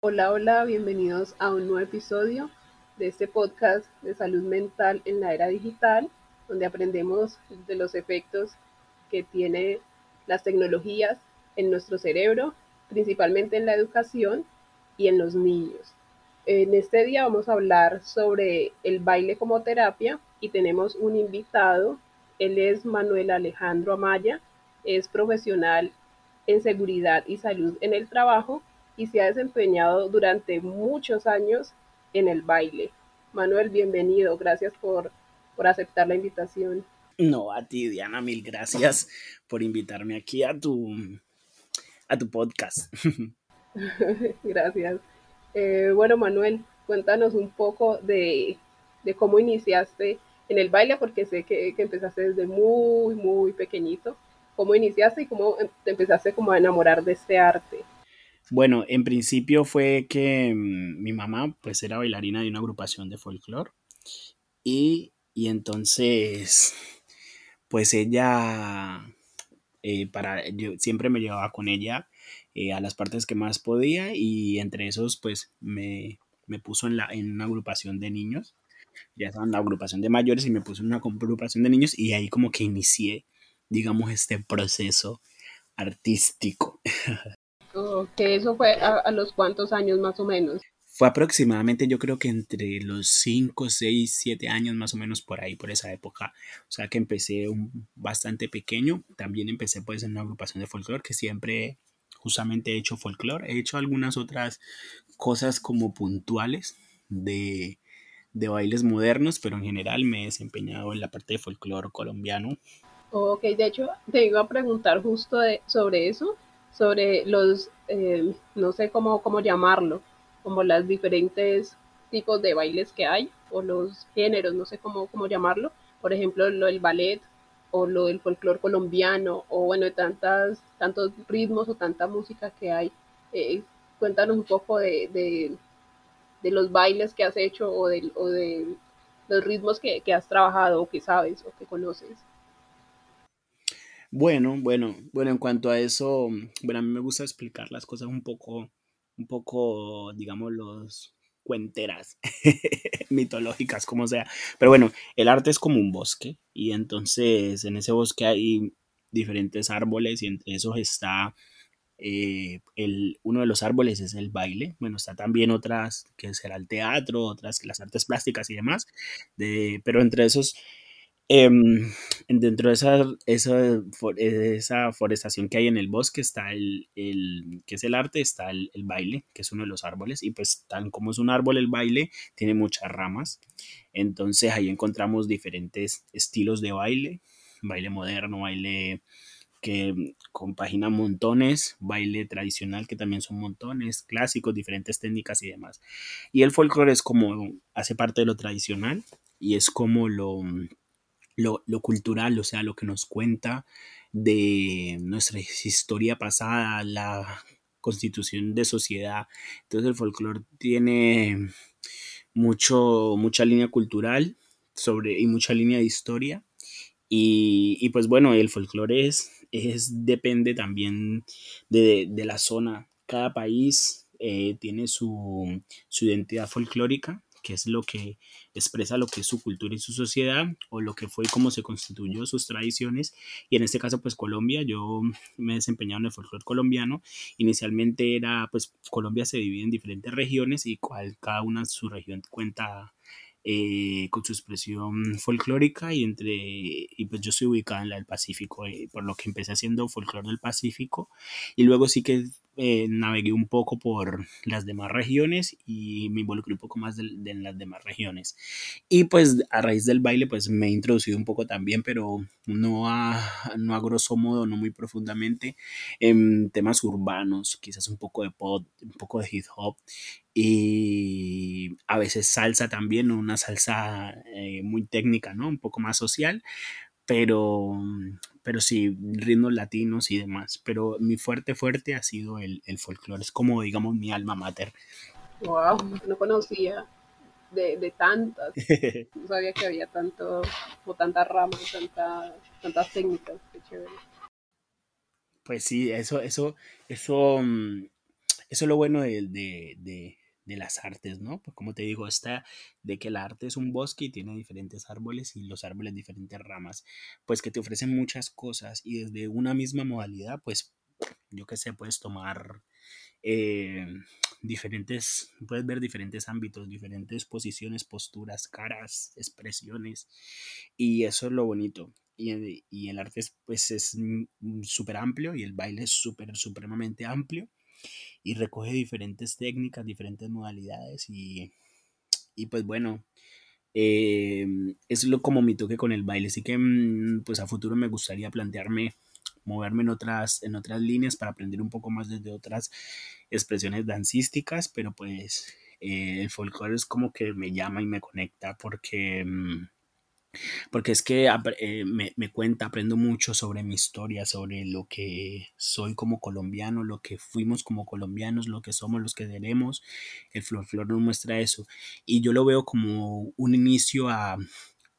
Hola, hola, bienvenidos a un nuevo episodio de este podcast de salud mental en la era digital, donde aprendemos de los efectos que tiene las tecnologías en nuestro cerebro, principalmente en la educación y en los niños. En este día vamos a hablar sobre el baile como terapia y tenemos un invitado. Él es Manuel Alejandro Amaya, es profesional en seguridad y salud en el trabajo y se ha desempeñado durante muchos años en el baile. Manuel, bienvenido, gracias por, por aceptar la invitación. No, a ti, Diana, mil gracias por invitarme aquí a tu, a tu podcast. gracias. Eh, bueno, Manuel, cuéntanos un poco de, cómo iniciaste en el baile, porque sé que, empezaste desde muy, muy pequeñito. ¿Cómo iniciaste y cómo te empezaste como a enamorar de este arte? Bueno, en principio fue que mm, mi mamá pues era bailarina de una agrupación de folclore y, y entonces pues ella eh, para yo siempre me llevaba con ella eh, a las partes que más podía y entre esos pues me, me puso en, la, en una agrupación de niños ya estaba en la agrupación de mayores y me puso en una agrupación de niños y ahí como que inicié digamos este proceso artístico que eso fue a, los cuántos años más o menos. Fue aproximadamente, yo creo que entre los 5, 6, 7 años más o menos por ahí, por esa época. O sea que empecé un, bastante pequeño. También empecé pues en una agrupación de folclore que siempre justamente he hecho folclore. He hecho algunas otras cosas como puntuales de, de bailes modernos, pero en general me he desempeñado en la parte de folclore colombiano. Ok, de hecho te iba a preguntar justo de, sobre eso, sobre los, eh, no sé cómo, cómo llamarlo, como las diferentes tipos de bailes que hay, o los géneros, no sé cómo, cómo llamarlo, por ejemplo, lo del ballet, o lo del folclore colombiano, o bueno, tantas, tantos ritmos o tanta música que hay. Eh, cuéntanos un poco de, de, de, los bailes que has hecho o de, o de los ritmos que, que has trabajado o que sabes o que conoces. Bueno, bueno, bueno, en cuanto a eso, bueno, a mí me gusta explicar las cosas un poco, un poco, digamos, los cuenteras, mitológicas, como sea. Pero bueno, el arte es como un bosque y entonces en ese bosque hay diferentes árboles y entre esos está eh, el, uno de los árboles es el baile, bueno, está también otras que será el teatro, otras que las artes plásticas y demás, de, pero entre esos Em, dentro de esa, esa, esa, forestación que hay en el bosque está el, el que es el arte, está el, el, baile, que es uno de los árboles, y pues tan como es un árbol el baile, tiene muchas ramas, entonces ahí encontramos diferentes estilos de baile, baile moderno, baile que compagina montones, baile tradicional que también son montones, clásicos, diferentes técnicas y demás. Y el folclore es como, hace parte de lo tradicional y es como lo lo, lo, cultural, o sea, lo que nos cuenta de nuestra historia pasada, la constitución de sociedad. Entonces el folclore tiene mucho, mucha línea cultural sobre, y mucha línea de historia. Y, y pues bueno, el folclore es, es, depende también de, de la zona. Cada país eh, tiene su, su identidad folclórica que es lo que expresa lo que es su cultura y su sociedad, o lo que fue y cómo se constituyó sus tradiciones. Y en este caso, pues Colombia, yo me he desempeñado en el folclore colombiano. Inicialmente era, pues Colombia se divide en diferentes regiones y cual, cada una su región cuenta eh, con su expresión folclórica y entre y pues yo soy ubicada en la del Pacífico eh, por lo que empecé haciendo folclore del Pacífico y luego sí que eh, navegué un poco por las demás regiones y me involucré un poco más de, de, en las demás regiones. Y pues a raíz del baile pues me he introducido un poco también, pero no a, no a grosso modo, no muy profundamente, en temas urbanos, quizás un poco de pop, un poco de hip hop y a veces salsa también, una salsa eh, muy técnica, ¿no? Un poco más social, pero, pero sí, ritmos latinos y demás. Pero mi fuerte, fuerte ha sido el, el folclore. Es como, digamos, mi alma mater. Wow, no conocía. de, de tantas. No sabía que había tanto, o tantas ramas, tanta, tantas técnicas. Qué chévere. Pues sí, eso, eso, eso, mm, eso es lo bueno de, de, de, de las artes, ¿no? Pues como te digo, está de que el arte es un bosque y tiene diferentes árboles y los árboles diferentes ramas, pues que te ofrecen muchas cosas y desde una misma modalidad, pues yo qué sé, puedes tomar eh, diferentes, puedes ver diferentes ámbitos, diferentes posiciones, posturas, caras, expresiones y eso es lo bonito. Y, y el arte es, pues es súper amplio y el baile es súper, supremamente amplio y recoge diferentes técnicas, diferentes modalidades y, y pues bueno, eh, es lo como mi toque con el baile. Así que mm, pues a futuro me gustaría plantearme moverme en otras, en otras líneas para aprender un poco más desde otras expresiones dancísticas, pero pues eh, el folclore es como que me llama y me conecta porque... Porque es que eh, me, me, cuenta, aprendo mucho sobre mi historia, sobre lo que soy como colombiano, lo que fuimos como colombianos, lo que somos, los que tenemos. El folclore nos muestra eso. Y yo lo veo como un inicio a,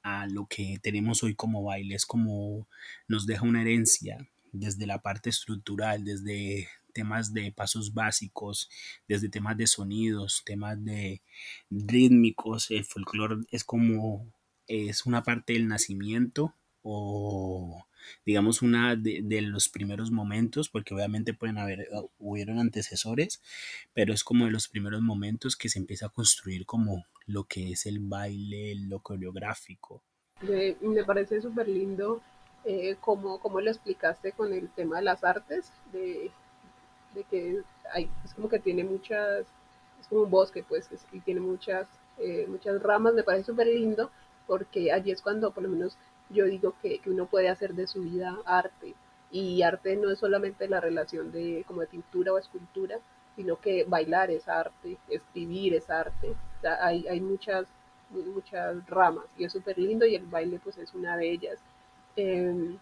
a lo que tenemos hoy como baile, es como nos deja una herencia desde la parte estructural, desde temas de pasos básicos, desde temas de sonidos, temas de rítmicos, el folclore es como es una parte del nacimiento o digamos una de, de, los primeros momentos, porque obviamente pueden haber, hubieron antecesores, pero es como de los primeros momentos que se empieza a construir como lo que es el baile, lo coreográfico. Me, parece súper lindo eh, como, como lo explicaste con el tema de las artes, de, de que hay, es como que tiene muchas, es como un bosque, pues, es, y tiene muchas, eh, muchas ramas, me parece súper lindo, porque allí es cuando por lo menos yo digo que, que, uno puede hacer de su vida arte, y arte no es solamente la relación de como de pintura o escultura, sino que bailar es arte, escribir es arte, hay, hay muchas, muchas ramas, y es súper lindo, y el baile pues es una de ellas. Eh,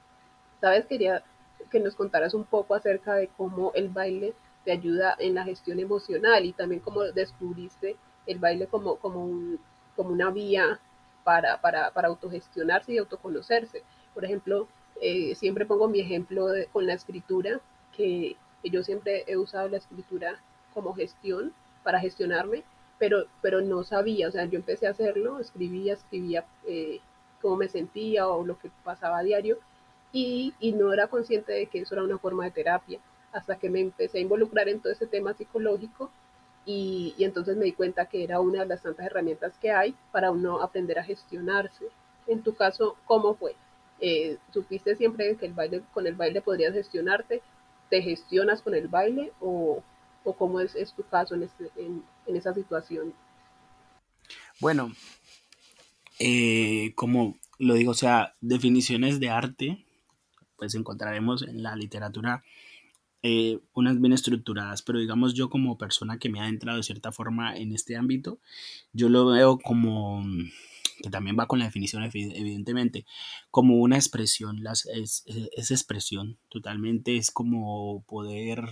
Sabes, quería que nos contaras un poco acerca de cómo el baile te ayuda en la gestión emocional y también cómo descubriste el baile como, como, un, como una vía para, para, para, autogestionarse y autoconocerse. Por ejemplo, eh, siempre pongo mi ejemplo con la escritura, que, que, yo siempre he usado la escritura como gestión para gestionarme, pero, pero no sabía, o sea, yo empecé a hacerlo, escribía, escribía eh, cómo me sentía o lo que pasaba a diario y, y, no era consciente de que eso era una forma de terapia hasta que me empecé a involucrar en todo ese tema psicológico y, entonces me di cuenta que era una de las tantas herramientas que hay para uno aprender a gestionarse. En tu caso, ¿cómo fue? Eh, ¿Supiste siempre que el baile, con el baile podrías gestionarte? ¿Te gestionas con el baile o, o cómo es, tu caso en esa situación? Bueno, eh, como lo digo, o sea, definiciones de arte, pues encontraremos en la literatura eh, unas bien estructuradas, pero digamos yo como persona que me ha entrado de cierta forma en este ámbito, yo lo veo como que también va con la definición evidentemente, como una expresión, las, es, es, expresión totalmente, es como poder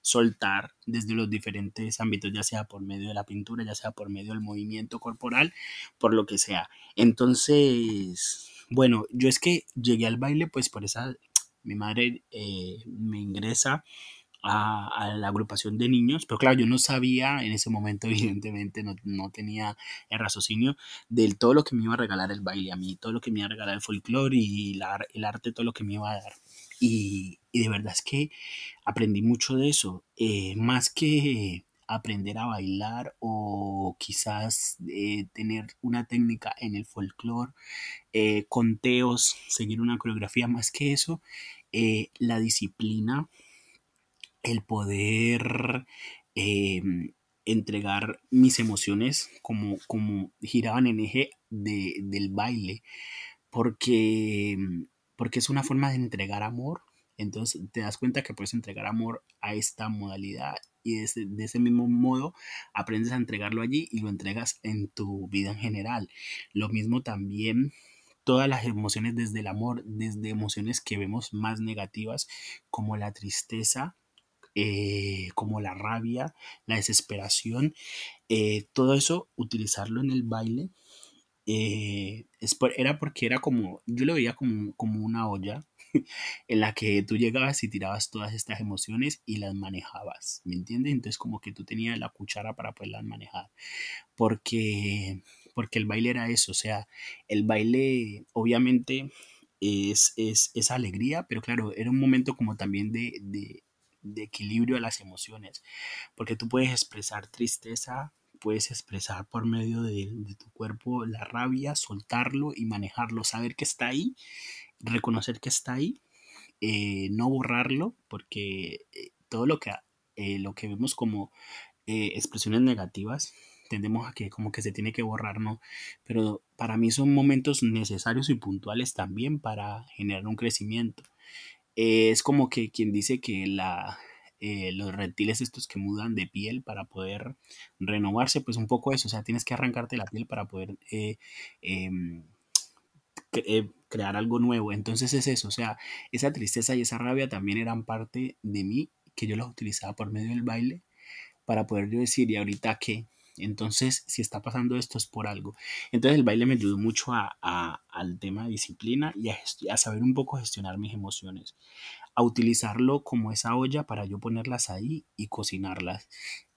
soltar desde los diferentes ámbitos, ya sea por medio de la pintura, ya sea por medio del movimiento corporal, por lo que sea. Entonces, bueno, yo es que llegué al baile pues por esa, mi madre eh, me ingresa a, a, la agrupación de niños, pero claro, yo no sabía en ese momento, evidentemente, no, no, tenía el raciocinio del todo lo que me iba a regalar el baile a mí, todo lo que me iba a regalar el folclore y la, el arte, todo lo que me iba a dar. Y, y de verdad es que aprendí mucho de eso, eh, más que aprender a bailar o quizás eh, tener una técnica en el folclore, eh, conteos, seguir una coreografía, más que eso, eh, la disciplina el poder eh, entregar mis emociones como, como giraban en eje de, del baile, porque, porque es una forma de entregar amor. Entonces te das cuenta que puedes entregar amor a esta modalidad y de ese, de ese, mismo modo aprendes a entregarlo allí y lo entregas en tu vida en general. Lo mismo también todas las emociones desde el amor, desde emociones que vemos más negativas como la tristeza, eh, como la rabia, la desesperación, eh, todo eso, utilizarlo en el baile, eh, era porque era como, yo lo veía como, como una olla en la que tú llegabas y tirabas todas estas emociones y las manejabas, ¿me entiendes? Entonces como que tú tenías la cuchara para poderlas manejar, porque, porque el baile era eso, o sea, el baile obviamente es, es, alegría, pero claro, era un momento como también de, de, de equilibrio de las emociones, porque tú puedes expresar tristeza, puedes expresar por medio de, de, tu cuerpo la rabia, soltarlo y manejarlo, saber que está ahí reconocer que está ahí, eh, no borrarlo, porque eh, todo lo que, eh, lo que vemos como expresiones negativas, tendemos a que como que se tiene que borrar, ¿no? Pero para mí son momentos necesarios y puntuales también para generar un crecimiento. es como que quien dice que la, los reptiles estos que mudan de piel para poder renovarse, pues un poco eso, o sea, tienes que arrancarte la piel para poder em, crear algo nuevo. Entonces es eso, o sea, esa tristeza y esa rabia también eran parte de mí, que yo las utilizaba por medio del baile para poder yo decir, ¿y ahorita qué? Entonces, si está pasando esto es por algo. Entonces el baile me ayudó mucho a, al tema de disciplina y a, a, saber un poco gestionar mis emociones, a utilizarlo como esa olla para yo ponerlas ahí y cocinarlas.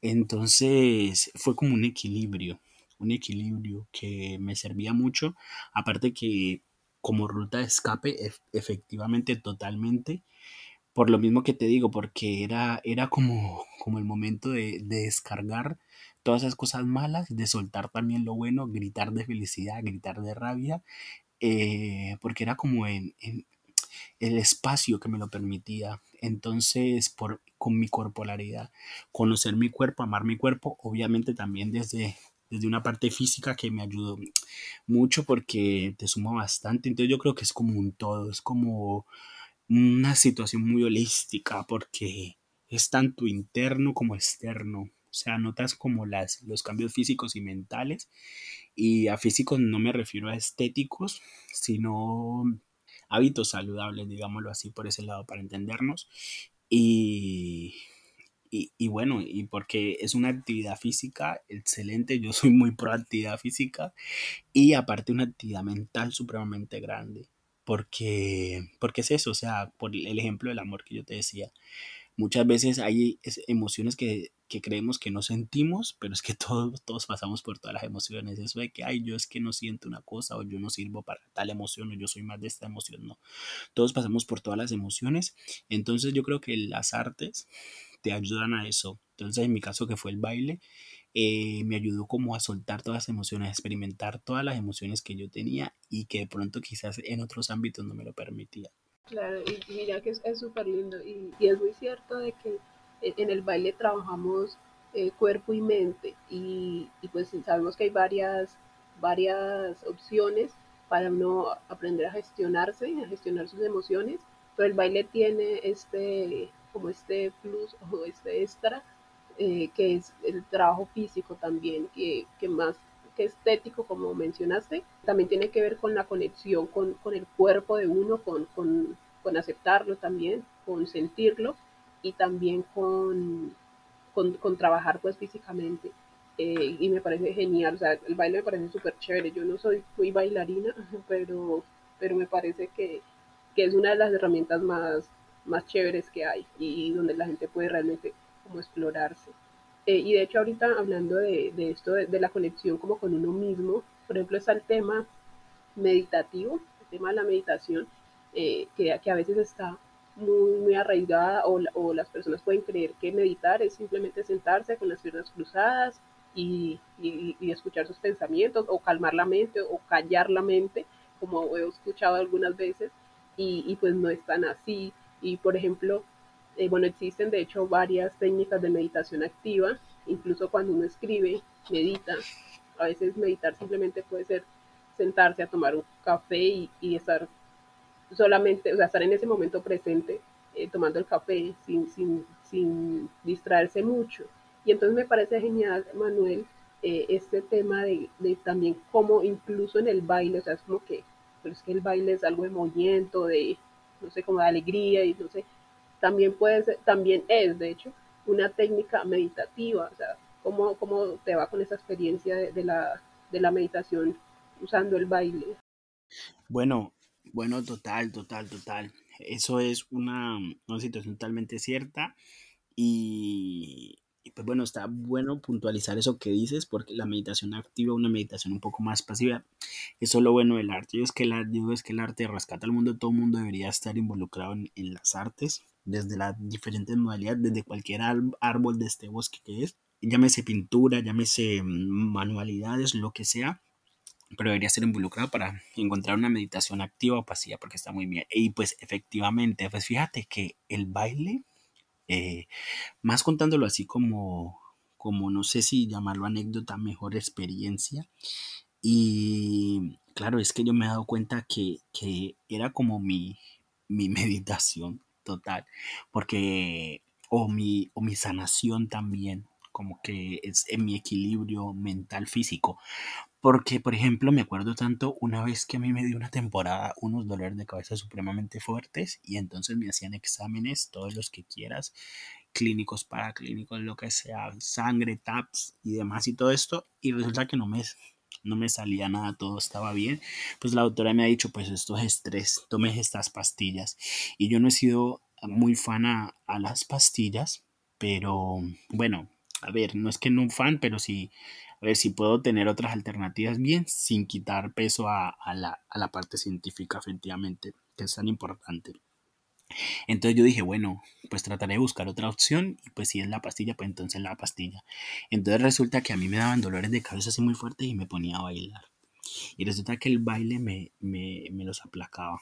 Entonces fue como un equilibrio un equilibrio que me servía mucho, aparte que como ruta de escape efectivamente totalmente, por lo mismo que te digo, porque era, era como, como el momento de, descargar todas esas cosas malas, de soltar también lo bueno, gritar de felicidad, gritar de rabia, eh, porque era como en, el espacio que me lo permitía. Entonces, por, con mi corporalidad, conocer mi cuerpo, amar mi cuerpo, obviamente también desde, desde una parte física que me ayudó mucho porque te suma bastante. Entonces yo creo que es como un todo, es como una situación muy holística porque es tanto interno como externo. O sea, notas como las, los cambios físicos y mentales. Y a físicos no me refiero a estéticos, sino hábitos saludables, digámoslo así, por ese lado, para entendernos. Y, y, bueno, y porque es una actividad física excelente, yo soy muy pro actividad física y aparte una actividad mental supremamente grande, porque, porque es eso, o sea, por el ejemplo del amor que yo te decía, muchas veces hay emociones que, que creemos que no sentimos, pero es que todos, todos pasamos por todas las emociones, eso de que, ay, yo es que no siento una cosa o yo no sirvo para tal emoción o yo soy más de esta emoción, no, todos pasamos por todas las emociones, entonces yo creo que las artes te ayudan a eso. Entonces, en mi caso, que fue el baile, eh, me ayudó como a soltar todas las emociones, a experimentar todas las emociones que yo tenía y que de pronto quizás en otros ámbitos no me lo permitía. Claro, y mira que es súper lindo y, es muy cierto de que en el baile trabajamos eh, cuerpo y mente y, y, pues sabemos que hay varias, varias opciones para uno aprender a gestionarse, a gestionar sus emociones, pero el baile tiene este, como este plus o este extra, eh, que es el trabajo físico también, que, que, más que estético, como mencionaste, también tiene que ver con la conexión con, con el cuerpo de uno, con, con, con, aceptarlo también, con sentirlo y también con, con trabajar pues físicamente. Eh, y me parece genial, o sea, el baile me parece súper chévere. Yo no soy muy bailarina, pero, pero me parece que, que es una de las herramientas más, más chéveres que hay y donde la gente puede realmente como explorarse. Eh, y de hecho ahorita hablando de, de esto, de, la conexión como con uno mismo, por ejemplo está el tema meditativo, el tema de la meditación, eh, que, que, a veces está muy, muy arraigada o, o, las personas pueden creer que meditar es simplemente sentarse con las piernas cruzadas y, y, y escuchar sus pensamientos o calmar la mente o callar la mente, como he escuchado algunas veces, y, y pues no es tan así y por ejemplo, eh, bueno, existen de hecho varias técnicas de meditación activa, incluso cuando uno escribe, medita. A veces meditar simplemente puede ser sentarse a tomar un café y, y estar solamente, o sea, estar en ese momento presente eh, tomando el café sin, sin, sin, distraerse mucho. Y entonces me parece genial, Manuel, eh, este tema de, de, también cómo incluso en el baile, o sea, es como que, pero es que el baile es algo de movimiento, de, no sé, como de alegría y no sé, también puede ser, también es, de hecho, una técnica meditativa. O sea, ¿cómo, cómo te va con esa experiencia de, de, la, de la meditación usando el baile? Bueno, bueno, total, total, total. Eso es una, una situación totalmente cierta y, y, pues bueno, está bueno puntualizar eso que dices porque la meditación activa, una meditación un poco más pasiva, eso es lo bueno del arte. Yo es que el, yo es que el arte rescata al mundo, todo el mundo debería estar involucrado en, las artes, desde las diferentes modalidades, desde cualquier árbol de este bosque que es, llámese pintura, llámese manualidades, lo que sea pero debería ser involucrado para encontrar una meditación activa o pasiva porque está muy bien. Y pues efectivamente, pues fíjate que el baile, eh, más contándolo así como, como no sé si llamarlo anécdota, mejor experiencia. Y claro, es que yo me he dado cuenta que, que era como mi, mi meditación total, porque, o mi, o mi sanación también, como que es en mi equilibrio mental físico, porque, por ejemplo, me acuerdo tanto una vez que a mí me dio una temporada unos dolores de cabeza supremamente fuertes y entonces me hacían exámenes, todos los que quieras, clínicos, paraclínicos, lo que sea, sangre, TAPS y demás y todo esto, y resulta que no me, no me salía nada, todo estaba bien. Pues la doctora me ha dicho, pues esto es estrés, tomes estas pastillas. Y yo no he sido muy fan a, a las pastillas, pero bueno, a ver, no es que no un fan, pero sí a ver si puedo tener otras alternativas bien sin quitar peso a, a, la, a, la, parte científica, efectivamente, que es tan importante. Entonces yo dije, bueno, pues trataré de buscar otra opción y pues si es la pastilla, pues entonces la pastilla. Entonces resulta que a mí me daban dolores de cabeza así muy fuertes y me ponía a bailar. Y resulta que el baile me, me, me los aplacaba.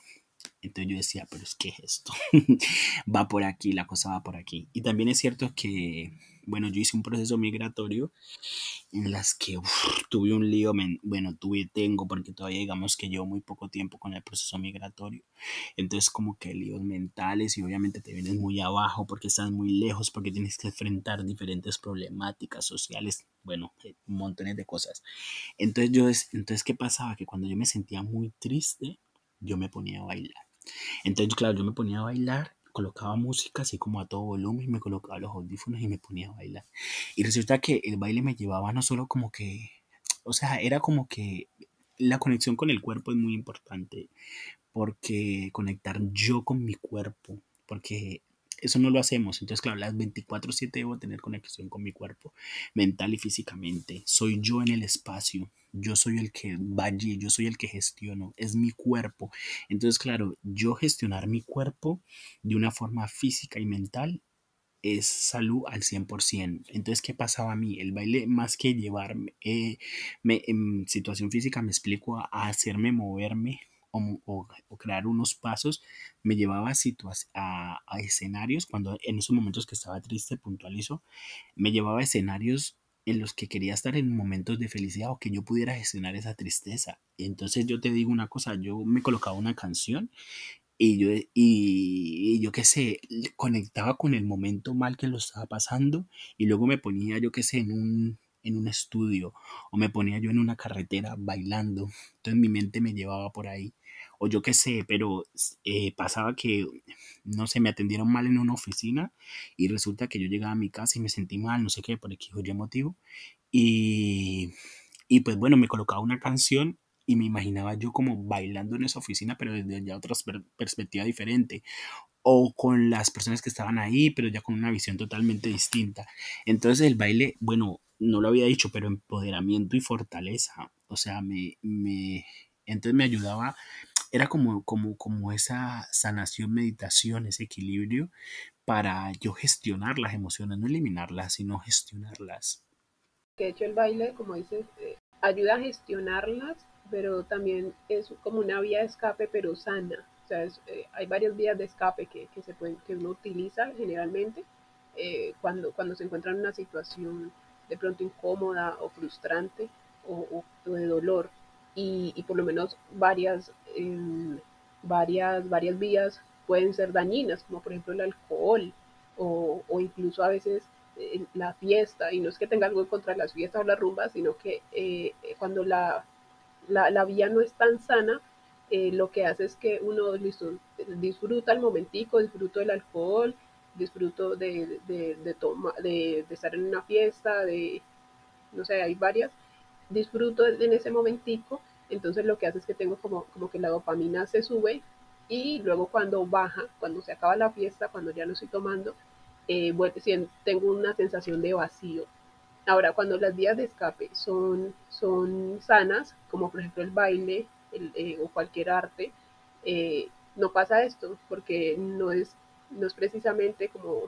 Entonces yo decía, pero es que esto va por aquí, la cosa va por aquí. Y también es cierto que, bueno, yo hice un proceso migratorio en las que tuve un lío, bueno, tuve, tengo, porque todavía digamos que llevo muy poco tiempo con el proceso migratorio. Entonces como que líos mentales y obviamente te vienes muy abajo porque estás muy lejos, porque tienes que enfrentar diferentes problemáticas sociales, bueno, montones de cosas. Entonces yo, entonces, ¿qué pasaba? Que cuando yo me sentía muy triste, yo me ponía a bailar. Entonces, claro, yo me ponía a bailar, colocaba música así como a todo volumen, me colocaba los audífonos y me ponía a bailar. Y resulta que el baile me llevaba no solo como que, o sea, era como que la conexión con el cuerpo es muy importante, porque conectar yo con mi cuerpo, porque eso no lo hacemos. Entonces, claro, las 24/7 debo tener conexión con mi cuerpo, mental y físicamente. Soy yo en el espacio. Yo soy el que va allí, yo soy el que gestiono, es mi cuerpo. Entonces, claro, yo gestionar mi cuerpo de una forma física y mental es salud al 100%. Entonces, ¿qué pasaba a mí? El baile, más que llevarme eh, en situación física, me explico hacerme moverme o, crear unos pasos, me llevaba a, a, a, escenarios, cuando en esos momentos que estaba triste, puntualizo, me llevaba a escenarios en los que quería estar en momentos de felicidad o que yo pudiera gestionar esa tristeza. Y entonces yo te digo una cosa, yo me colocaba una canción y yo, y, y yo qué sé, conectaba con el momento mal que lo estaba pasando y luego me ponía, yo qué sé, en un, en un estudio o me ponía yo en una carretera bailando. Entonces mi mente me llevaba por ahí. O yo qué sé, pero eh, pasaba que, no sé, me atendieron mal en una oficina y resulta que yo llegaba a mi casa y me sentí mal, no sé qué, por X o Y motivo. Y, y pues bueno, me colocaba una canción y me imaginaba yo como bailando en esa oficina, pero desde ya otra per perspectiva diferente o con las personas que estaban ahí, pero ya con una visión totalmente distinta. Entonces el baile, bueno, no lo había dicho, pero empoderamiento y fortaleza, o sea, me, me entonces me ayudaba, era como, como, como esa sanación, meditación, ese equilibrio para yo gestionar las emociones, no eliminarlas, sino gestionarlas. De hecho, el baile, como dices, eh, ayuda a gestionarlas, pero también es como una vía de escape, pero sana. Sea, es, eh, hay varias vías de escape que, que, se pueden, que uno utiliza generalmente eh, cuando, cuando se encuentra en una situación de pronto incómoda o frustrante o, o de dolor. Y, y, por lo menos varias, eh, varias, varias vías pueden ser dañinas, como por ejemplo el alcohol o, o incluso a veces eh, la fiesta. Y no es que tenga algo contra las fiestas o las rumbas, sino que eh, cuando la, la, la, vía no es tan sana, eh, lo que hace es que uno disfruta el momentico, disfruta el alcohol, disfruto de, de, de, toma, de, estar en una fiesta, de, no sé, hay varias, disfruto en ese momentico, entonces lo que hace es que tengo como, como que la dopamina se sube y luego cuando baja, cuando se acaba la fiesta, cuando ya no estoy tomando, eh, tengo una sensación de vacío. Ahora, cuando las vías de escape son, son sanas, como por ejemplo el baile el, eh, o cualquier arte, eh, no pasa esto, porque no es, no es precisamente como,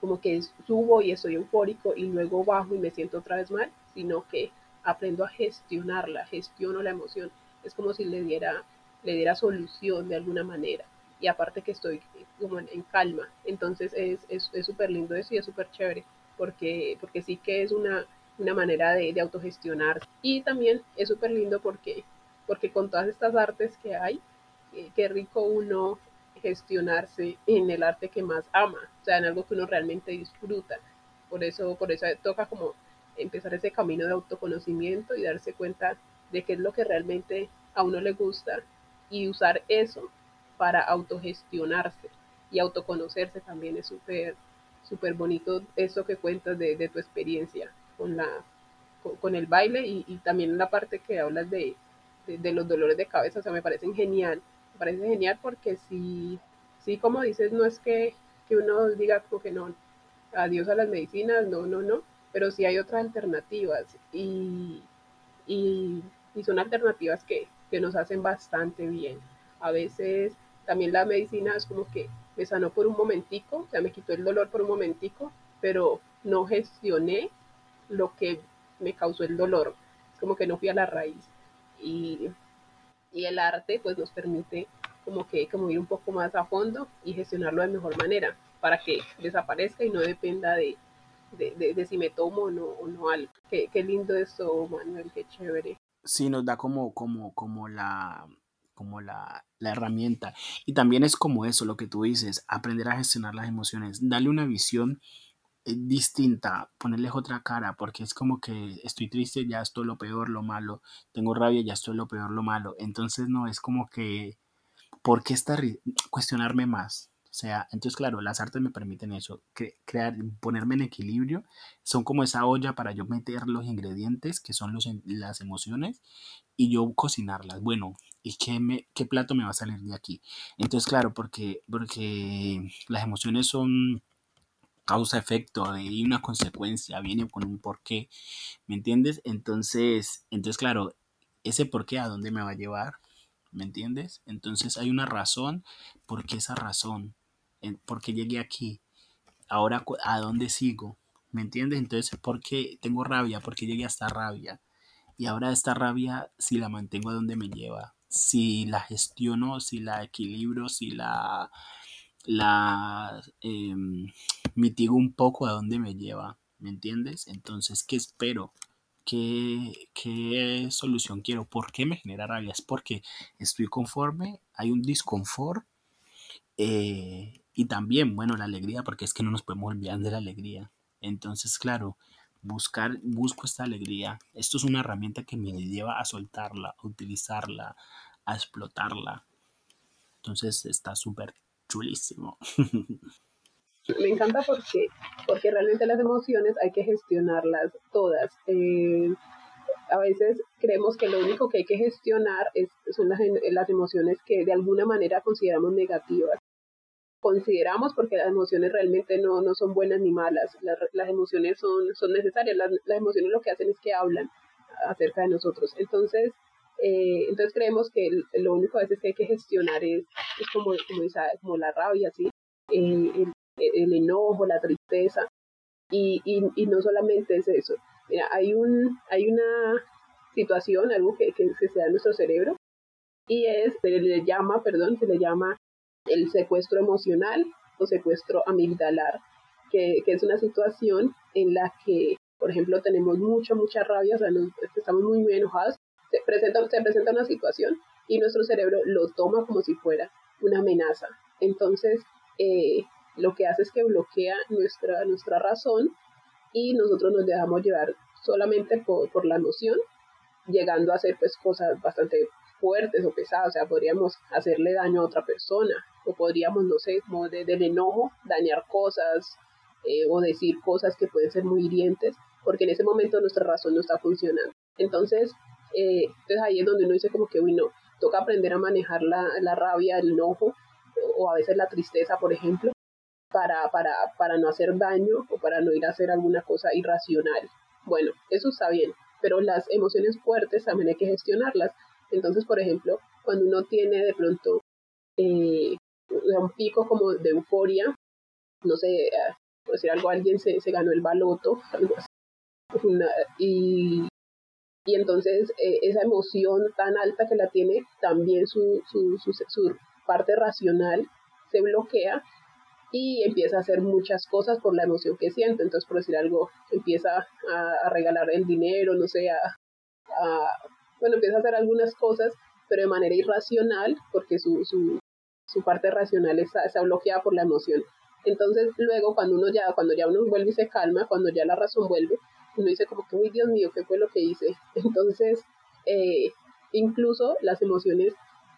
como que subo y estoy eufórico y luego bajo y me siento otra vez mal, sino que aprendo a gestionarla, gestiono la emoción. Es como si le diera, le diera solución de alguna manera. Y aparte que estoy como en, calma. Entonces es súper es, lindo eso y es súper chévere. Porque, porque sí que es una, una manera de, de autogestionar. Y también es súper lindo porque, porque con todas estas artes que hay, eh, qué rico uno gestionarse en el arte que más ama, o sea, en algo que uno realmente disfruta. Por eso, por eso toca como empezar ese camino de autoconocimiento y darse cuenta de qué es lo que realmente a uno le gusta y usar eso para autogestionarse y autoconocerse también es súper súper bonito eso que cuentas de, de, tu experiencia con la con, el baile y, y, también la parte que hablas de, de, los dolores de cabeza, o sea, me parecen genial, me parece genial porque si, sí como dices, no es que, que uno diga como que no, adiós a las medicinas, no, no, no, pero sí hay otras alternativas y, y, son alternativas que, que, nos hacen bastante bien. A veces también la medicina es como que me sanó por un momentico, o sea, me quitó el dolor por un momentico, pero no gestioné lo que me causó el dolor. Es como que no fui a la raíz. Y, y el arte pues nos permite como que como ir un poco más a fondo y gestionarlo de mejor manera para que desaparezca y no dependa de, de, de, si me tomo o no, o no algo. Qué, qué, lindo eso, Manuel, qué chévere. Sí, nos da como, como, como la como la, la, herramienta. Y también es como eso, lo que tú dices, aprender a gestionar las emociones, darle una visión distinta, ponerles otra cara, porque es como que estoy triste, ya estoy lo peor, lo malo, tengo rabia, ya estoy lo peor, lo malo. Entonces no es como que, ¿por qué estar cuestionarme más? O sea, entonces claro, las artes me permiten eso, crear, ponerme en equilibrio, son como esa olla para yo meter los ingredientes, que son los, las emociones, y yo cocinarlas. Bueno, ¿y qué, me, qué plato me va a salir de aquí? Entonces claro, porque, porque las emociones son causa-efecto, hay una consecuencia, viene con un porqué, ¿me entiendes? Entonces, entonces claro, ese porqué a dónde me va a llevar, ¿me entiendes? Entonces hay una razón, ¿por qué esa razón? porque llegué aquí, ahora a dónde sigo, ¿me entiendes? Entonces, ¿por qué tengo rabia? Porque llegué a esta rabia. Y ahora esta rabia, si la mantengo a dónde me lleva, si la gestiono, si la equilibro, si la, la em, mitigo un poco a dónde me lleva, ¿me entiendes? Entonces, ¿qué espero? ¿Qué, ¿Qué solución quiero? ¿Por qué me genera rabia? Es porque estoy conforme, hay un disconfort eh, y también, bueno, la alegría, porque es que no nos podemos olvidar de la alegría. Entonces, claro, buscar, busco esta alegría. Esto es una herramienta que me lleva a soltarla, a utilizarla, a explotarla. Entonces está súper Me encanta porque, porque realmente las emociones hay que gestionarlas todas. Eh, a veces creemos que lo único que hay que gestionar es, son las, las emociones que de alguna manera consideramos negativas consideramos porque las emociones realmente no, no son buenas ni malas, las, emociones son, son necesarias, las, emociones lo que hacen es que hablan acerca de nosotros. Entonces, eh, entonces creemos que lo único a veces que hay que gestionar es, es como, como, como la rabia, ¿sí? Eh, el, el, enojo, la tristeza, y, y, y, no solamente es eso. Mira, hay, un, hay una situación, algo que, que, que se da en nuestro cerebro, y es, se le llama, perdón, se le llama el secuestro emocional o secuestro amigdalar, que, que, es una situación en la que, por ejemplo, tenemos mucha, mucha rabia, o sea, estamos muy, muy enojados, se presenta, se presenta una situación y nuestro cerebro lo toma como si fuera una amenaza. Entonces, eh, lo que hace es que bloquea nuestra, nuestra razón y nosotros nos dejamos llevar solamente por, por la emoción, llegando a hacer pues cosas bastante fuertes o pesadas, o sea, podríamos hacerle daño a otra persona, o podríamos, no sé, como de, del enojo, dañar cosas eh, o decir cosas que pueden ser muy hirientes, porque en ese momento nuestra razón no está funcionando. Entonces, eh, entonces ahí es donde uno dice como que, uy, no, toca aprender a manejar la, la rabia, el enojo, o a veces la tristeza, por ejemplo, para, para, para no hacer daño o para no ir a hacer alguna cosa irracional. Bueno, eso está bien, pero las emociones fuertes también hay que gestionarlas. Entonces, por ejemplo, cuando uno tiene de pronto eh, un pico como de euforia, no sé, eh, por decir algo, alguien se, se ganó el baloto, algo así, y, y entonces eh, esa emoción tan alta que la tiene, también su, su, su, parte racional se bloquea y empieza a hacer muchas cosas por la emoción que siente. Entonces, por decir algo, empieza a, regalar el dinero, no sé, a, bueno, empieza a hacer algunas cosas, pero de manera irracional, porque su, su, su parte racional está, está, bloqueada por la emoción. Entonces, luego, cuando uno ya, cuando ya uno vuelve y se calma, cuando ya la razón vuelve, uno dice como que, uy, Dios mío, ¿qué fue lo que hice? Entonces, eh, incluso las emociones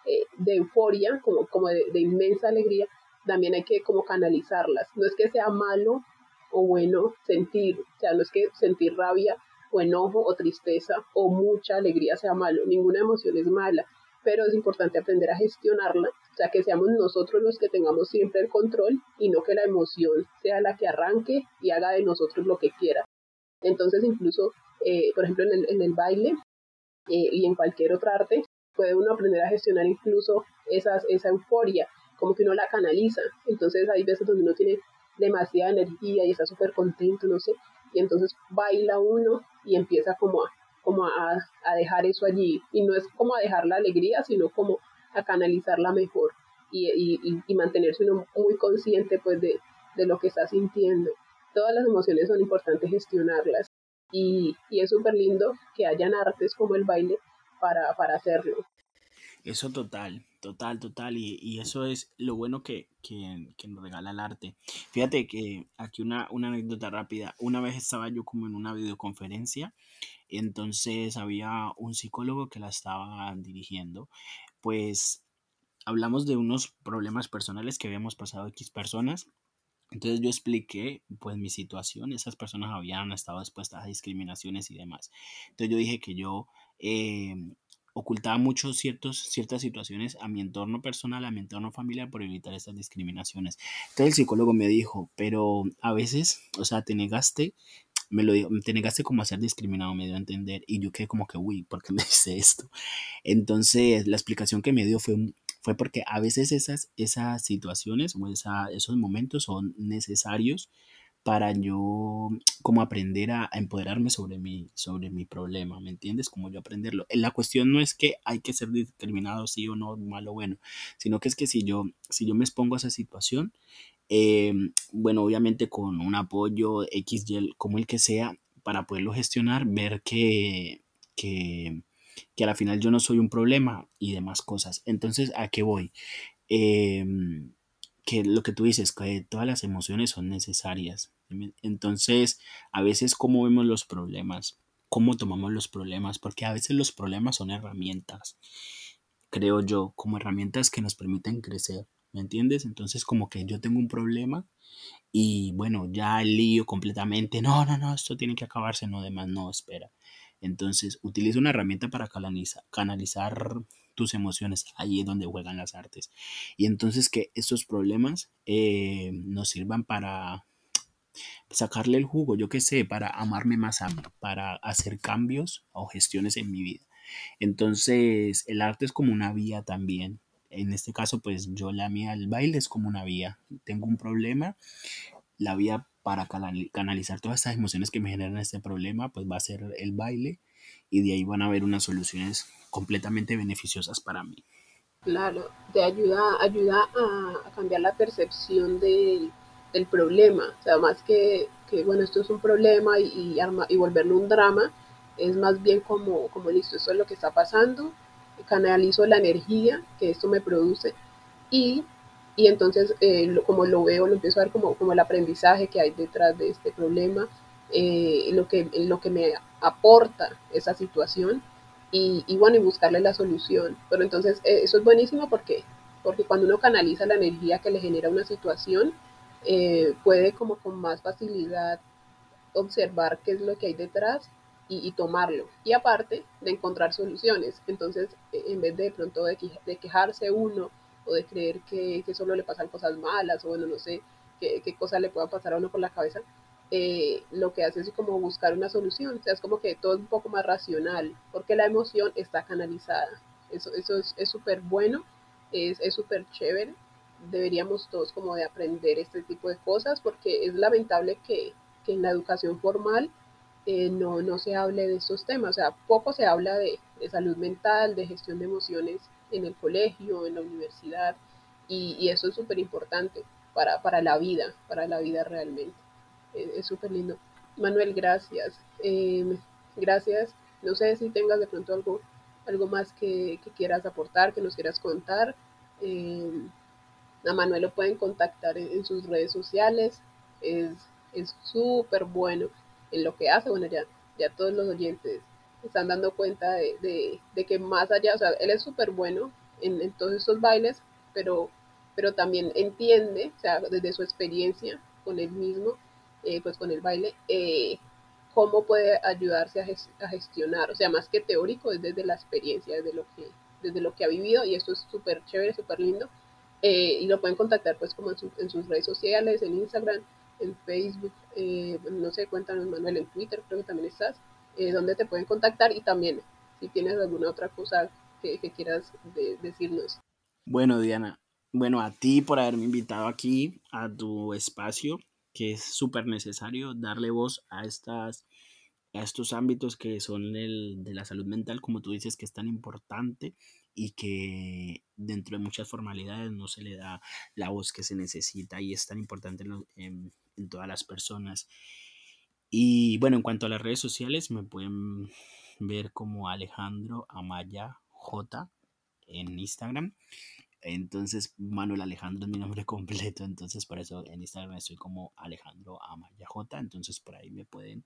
eh, de euforia, como, como de, de inmensa alegría, también hay que como canalizarlas. No es que sea malo o bueno sentir, o sea, no es que sentir rabia o enojo o tristeza o mucha alegría sea malo, ninguna emoción es mala, pero es importante aprender a gestionarla, o sea, que seamos nosotros los que tengamos siempre el control y no que la emoción sea la que arranque y haga de nosotros lo que quiera. Entonces, incluso, eh, por ejemplo, en el, en el baile eh, y en cualquier otra arte, puede uno aprender a gestionar incluso esas, esa euforia como que uno la canaliza. Entonces hay veces donde uno tiene demasiada energía y está súper contento, no sé, y entonces baila uno y empieza como a, como a, a, dejar eso allí. Y no es como a dejar la alegría, sino como a canalizarla mejor y, y, y mantenerse uno muy consciente pues de, de lo que está sintiendo. Todas las emociones son importantes gestionarlas y, y es súper lindo que hayan artes como el baile para, para hacerlo. Eso total, total, total. Y, y eso es lo bueno que, que, que, nos regala el arte. Fíjate que aquí una, una anécdota rápida. Una vez estaba yo como en una videoconferencia. Entonces había un psicólogo que la estaba dirigiendo. Pues hablamos de unos problemas personales que habíamos pasado X personas. Entonces yo expliqué pues mi situación, esas personas habían estado expuestas a discriminaciones y demás. Entonces yo dije que yo eh, ocultaba mucho ciertos, ciertas situaciones a mi entorno personal, a mi entorno familiar por evitar estas discriminaciones. Entonces el psicólogo me dijo, pero a veces, o sea, te negaste, me lo dijo, te negaste como a ser discriminado, me dio a entender, y yo quedé como que, uy, ¿por qué me dice esto? Entonces la explicación que me dio fue, fue porque a veces esas, esas situaciones o esa, esos momentos son necesarios para yo como aprender a, empoderarme sobre mi, sobre mi problema, ¿me entiendes? Como yo aprenderlo. La cuestión no es que hay que ser discriminado sí o no, malo o bueno, sino que es que si yo, si yo me expongo a esa situación, eh, bueno, obviamente con un apoyo X, como el que sea, para poderlo gestionar, ver que, que a la final yo no soy un problema y demás cosas. Entonces, ¿a qué voy? Eh, que lo que tú dices, que todas las emociones son necesarias. Entonces, a veces cómo vemos los problemas, cómo tomamos los problemas, porque a veces los problemas son herramientas, creo yo, como herramientas que nos permiten crecer, ¿me entiendes? Entonces, como que yo tengo un problema y bueno, ya el lío completamente, no, no, no, esto tiene que acabarse, no, demás, no, espera. Entonces, utiliza una herramienta para canalizar, tus emociones. Ahí es donde juegan las artes. Y entonces que estos problemas eh, nos sirvan para sacarle el jugo, yo qué sé, para amarme más, a, para hacer cambios o gestiones en mi vida. Entonces, el arte es como una vía también. En este caso, pues yo la mía, el baile es como una vía. Tengo un problema, la vía para canalizar todas estas emociones que me generan este problema, pues va a ser el baile y de ahí van a haber unas soluciones completamente beneficiosas para mí. Claro, te ayuda, ayuda a, cambiar la percepción de, del problema, o sea, más que, que, bueno, esto es un problema y, y, arma, y volverlo un drama, es más bien como, como listo, esto es lo que está pasando, canalizo la energía que esto me produce y, y entonces eh, lo, como lo veo, lo empiezo a ver como, como el aprendizaje que hay detrás de este problema, eh, lo, que, lo que me aporta esa situación y, bueno, y buscarle la solución. Pero entonces eh, eso es buenísimo porque, porque cuando uno canaliza la energía que le genera una situación, eh, puede como con más facilidad observar qué es lo que hay detrás y, tomarlo. Y aparte de encontrar soluciones. Entonces, e, en vez de, pronto de, quejarse uno o de creer que, que, solo le pasan cosas malas o bueno, no sé qué, qué cosa le pueda pasar a uno por la cabeza, eh, lo que hace es como buscar una solución, o sea, es como que todo es un poco más racional, porque la emoción está canalizada. Eso, eso es súper bueno, es súper chévere. Deberíamos todos como de aprender este tipo de cosas, porque es lamentable que, que en la educación formal eh, no, no se hable de estos temas, o sea, poco se habla de, de salud mental, de gestión de emociones en el colegio, en la universidad, y, eso es súper importante para, para la vida, para la vida realmente es súper lindo. Manuel, gracias. Em, gracias. No sé si tengas de pronto algo, algo más que, quieras aportar, que nos quieras contar. Em, a Manuel lo pueden contactar en, sus redes sociales. Es súper bueno en lo que hace. Bueno, ya, ya todos los oyentes están dando cuenta de, que más allá, o sea, él es súper bueno en, en, todos estos bailes, pero, pero también entiende, o sea, desde su experiencia con él mismo, eh, pues con el baile, eh, cómo puede ayudarse a, gestionar, o sea, más que teórico, es desde la experiencia, desde lo que, desde lo que ha vivido, y esto es súper chévere, súper lindo, eh, y lo pueden contactar pues como en, sus redes sociales, en Instagram, en Facebook, no sé, cuéntanos Manuel, en Twitter creo que también estás, donde te pueden contactar y también si tienes alguna otra cosa que, quieras decirnos. Bueno, Diana, bueno, a ti por haberme invitado aquí a tu espacio que es súper necesario darle voz a, estas, a estos ámbitos que son el de la salud mental, como tú dices, que es tan importante y que dentro de muchas formalidades no se le da la voz que se necesita y es tan importante en, en todas las personas. Y bueno, en cuanto a las redes sociales, me pueden ver como Alejandro Amaya J en Instagram entonces, Manuel Alejandro es mi nombre completo, entonces por eso en Instagram estoy como Alejandro Amaya J, entonces por ahí me pueden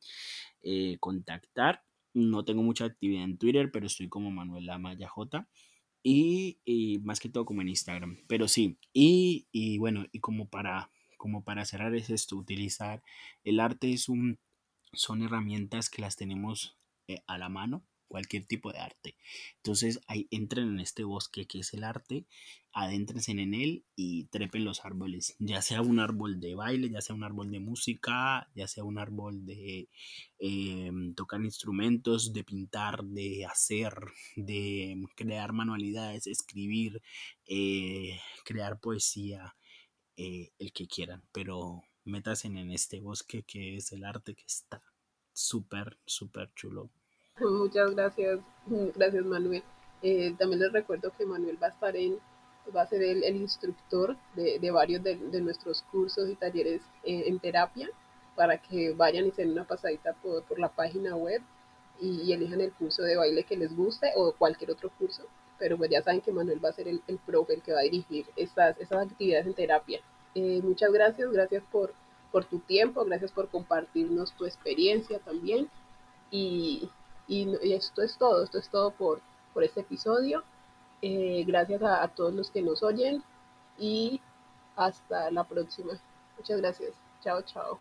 eh, contactar. No tengo mucha actividad en Twitter, pero estoy como Manuel Amaya J. Y, y, más que todo como en Instagram. Pero sí, y, y bueno, y como para, como para cerrar es esto, utilizar el arte es un, son herramientas que las tenemos eh, a la mano cualquier tipo de arte. Entonces ahí entren en este bosque que es el arte, adéntrense en él y trepen los árboles, ya sea un árbol de baile, ya sea un árbol de música, ya sea un árbol de eh, tocar instrumentos, de pintar, de hacer, de crear manualidades, escribir, eh, crear poesía, eh, el que quieran, pero métasen en este bosque que es el arte que está súper, súper chulo. Muchas gracias, gracias Manuel. Eh, también les recuerdo que Manuel va a estar en, va a ser el, instructor de, varios de, nuestros cursos y talleres eh, en terapia para que vayan y se den una pasadita por, la página web y, elijan el curso de baile que les guste o cualquier otro curso. Pero pues ya saben que Manuel va a ser el, el profe, el que va a dirigir estas, estas actividades en terapia. Eh, muchas gracias, gracias por, por tu tiempo, gracias por compartirnos tu experiencia también. Y, y, esto es todo, esto es todo por, por este episodio. Eh, gracias a, a todos los que nos oyen y hasta la próxima. Muchas gracias. Chao, chao.